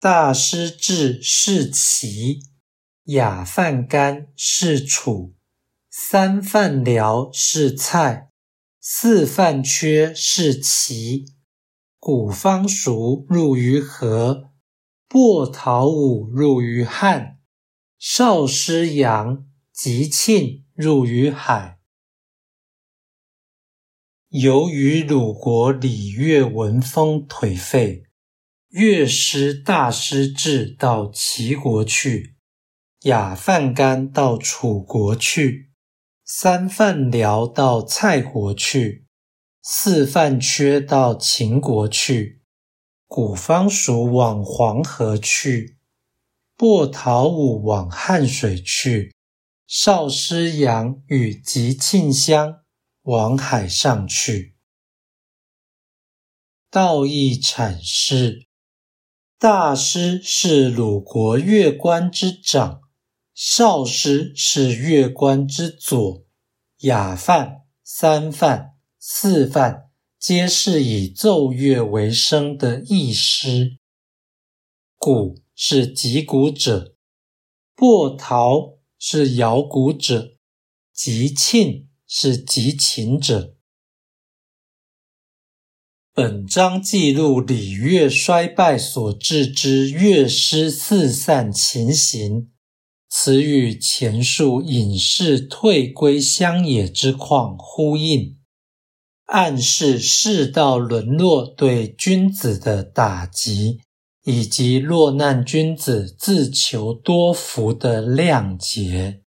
大师至是齐，雅饭干是楚，三饭辽是蔡，四饭缺是齐。古方熟入于河，薄陶武入于汉，少师阳吉庆入于海。由于鲁国礼乐文风颓废，乐师大师至到齐国去，雅范干到楚国去，三范辽到蔡国去。四范缺到秦国去，古方蜀往黄河去，薄桃武往汉水去，少师阳与吉庆乡往海上去。道义阐释：大师是鲁国乐官之长，少师是乐官之左，雅范、三范。四范皆是以奏乐为生的艺师，鼓是击鼓者，破陶是摇鼓者，吉庆是击琴者。本章记录礼乐衰败所致之乐师四散情形，此与前述隐士退归乡野之况呼应。暗示世道沦落对君子的打击，以及落难君子自求多福的谅解。